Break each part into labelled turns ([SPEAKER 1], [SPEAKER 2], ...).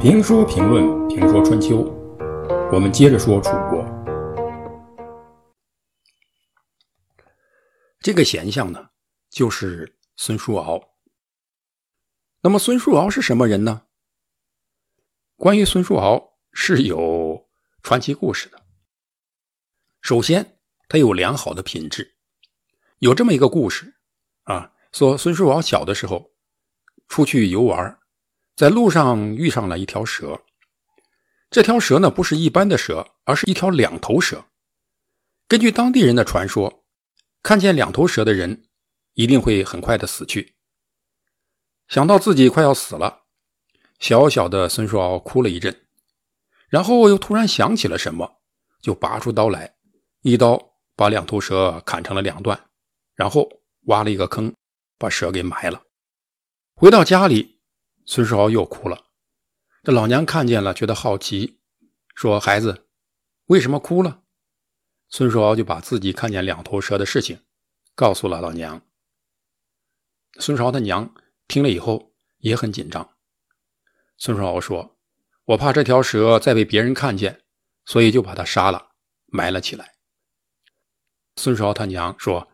[SPEAKER 1] 评书评论评说春秋，我们接着说楚国。这个贤相呢，就是孙叔敖。那么孙叔敖是什么人呢？关于孙叔敖是有传奇故事的。首先，他有良好的品质。有这么一个故事啊，说孙叔敖小的时候出去游玩。在路上遇上了一条蛇，这条蛇呢不是一般的蛇，而是一条两头蛇。根据当地人的传说，看见两头蛇的人一定会很快的死去。想到自己快要死了，小小的孙叔敖哭了一阵，然后又突然想起了什么，就拔出刀来，一刀把两头蛇砍成了两段，然后挖了一个坑，把蛇给埋了。回到家里。孙叔敖又哭了，这老娘看见了，觉得好奇，说：“孩子，为什么哭了？”孙叔敖就把自己看见两头蛇的事情告诉了老娘。孙叔敖他娘听了以后也很紧张。孙叔敖说：“我怕这条蛇再被别人看见，所以就把它杀了，埋了起来。”孙叔敖他娘说：“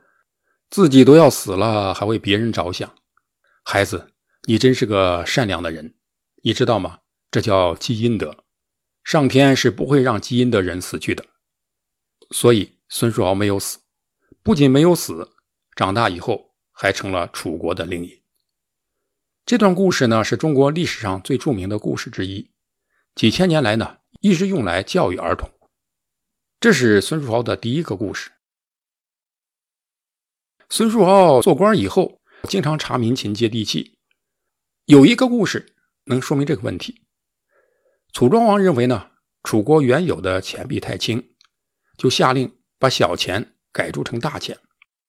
[SPEAKER 1] 自己都要死了，还为别人着想，孩子。”你真是个善良的人，你知道吗？这叫积阴德，上天是不会让积阴的人死去的。所以孙叔敖没有死，不仅没有死，长大以后还成了楚国的令尹。这段故事呢，是中国历史上最著名的故事之一，几千年来呢，一直用来教育儿童。这是孙叔敖的第一个故事。孙叔敖做官以后，经常查民情，接地气。有一个故事能说明这个问题。楚庄王认为呢，楚国原有的钱币太轻，就下令把小钱改铸成大钱。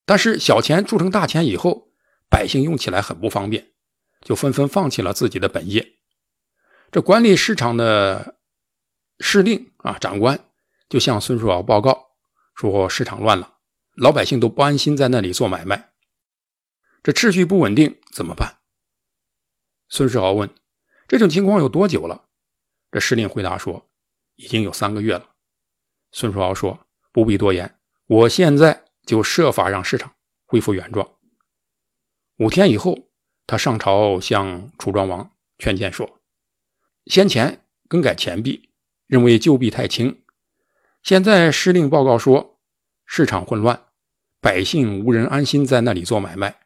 [SPEAKER 1] 但是小钱铸成大钱以后，百姓用起来很不方便，就纷纷放弃了自己的本业。这管理市场的市令啊长官就向孙叔敖报告说，市场乱了，老百姓都不安心在那里做买卖，这秩序不稳定，怎么办？孙世豪问：“这种情况有多久了？”这司令回答说：“已经有三个月了。”孙世豪说：“不必多言，我现在就设法让市场恢复原状。”五天以后，他上朝向楚庄王劝谏说：“先前更改钱币，认为旧币太轻，现在司令报告说市场混乱，百姓无人安心在那里做买卖，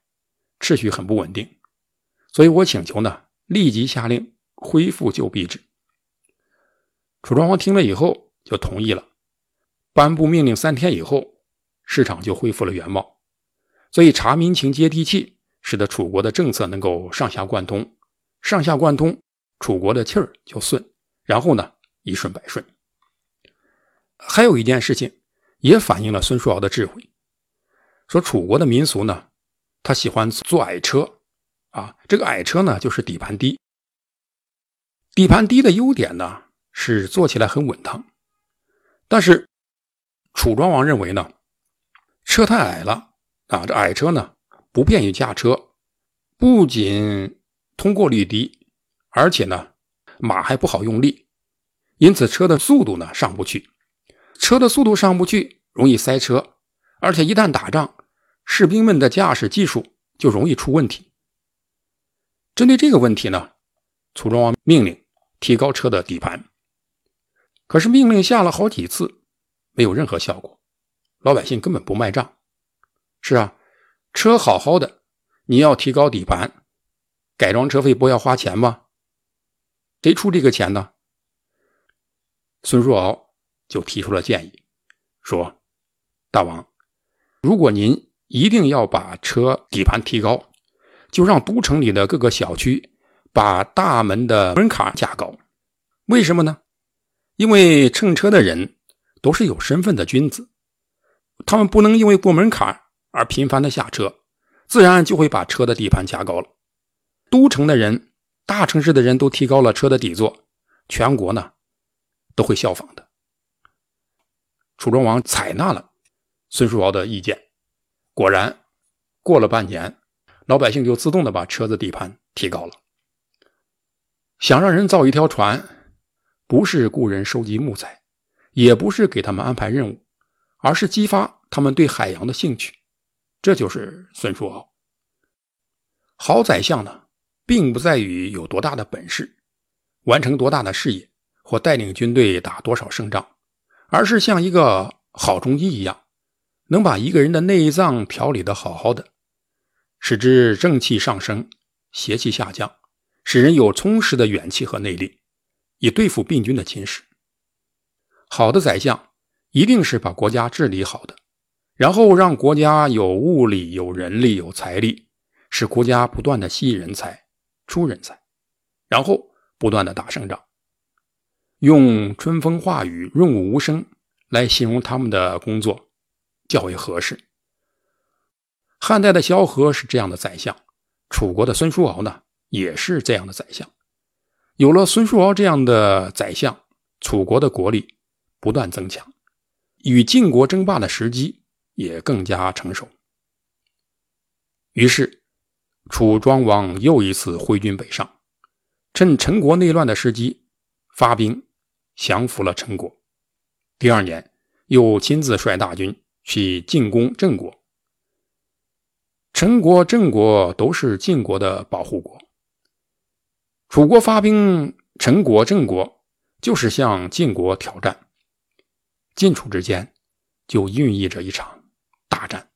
[SPEAKER 1] 秩序很不稳定。”所以我请求呢，立即下令恢复旧币制。楚庄王听了以后就同意了，颁布命令，三天以后市场就恢复了原貌。所以查民情、接地气，使得楚国的政策能够上下贯通，上下贯通，楚国的气儿就顺，然后呢一顺百顺。还有一件事情也反映了孙叔敖的智慧，说楚国的民俗呢，他喜欢坐矮车。啊，这个矮车呢，就是底盘低。底盘低的优点呢，是坐起来很稳当。但是楚庄王认为呢，车太矮了啊，这矮车呢不便于驾车，不仅通过率低，而且呢马还不好用力，因此车的速度呢上不去。车的速度上不去，容易塞车，而且一旦打仗，士兵们的驾驶技术就容易出问题。针对这个问题呢，楚庄王命令提高车的底盘。可是命令下了好几次，没有任何效果，老百姓根本不卖账。是啊，车好好的，你要提高底盘，改装车费不要花钱吗？谁出这个钱呢？孙叔敖就提出了建议，说：“大王，如果您一定要把车底盘提高。”就让都城里的各个小区把大门的门槛加高，为什么呢？因为乘车的人都是有身份的君子，他们不能因为过门槛而频繁的下车，自然就会把车的底盘加高了。都城的人、大城市的人都提高了车的底座，全国呢都会效仿的。楚庄王采纳了孙叔敖的意见，果然过了半年。老百姓就自动的把车子底盘提高了。想让人造一条船，不是雇人收集木材，也不是给他们安排任务，而是激发他们对海洋的兴趣。这就是孙叔敖。好宰相呢，并不在于有多大的本事，完成多大的事业，或带领军队打多少胜仗，而是像一个好中医一样，能把一个人的内脏调理的好好的，使之正气上升，邪气下降，使人有充实的元气和内力，以对付病菌的侵蚀。好的宰相一定是把国家治理好的，然后让国家有物力、有人力、有财力。使国家不断的吸引人才、出人才，然后不断的打胜仗。用“春风化雨、润物无声”来形容他们的工作，较为合适。汉代的萧何是这样的宰相，楚国的孙叔敖呢，也是这样的宰相。有了孙叔敖这样的宰相，楚国的国力不断增强，与晋国争霸的时机也更加成熟。于是。楚庄王又一次挥军北上，趁陈国内乱的时机，发兵降服了陈国。第二年，又亲自率大军去进攻郑国。陈国、郑国都是晋国的保护国。楚国发兵陈国、郑国，就是向晋国挑战。晋楚之间就孕育着一场大战。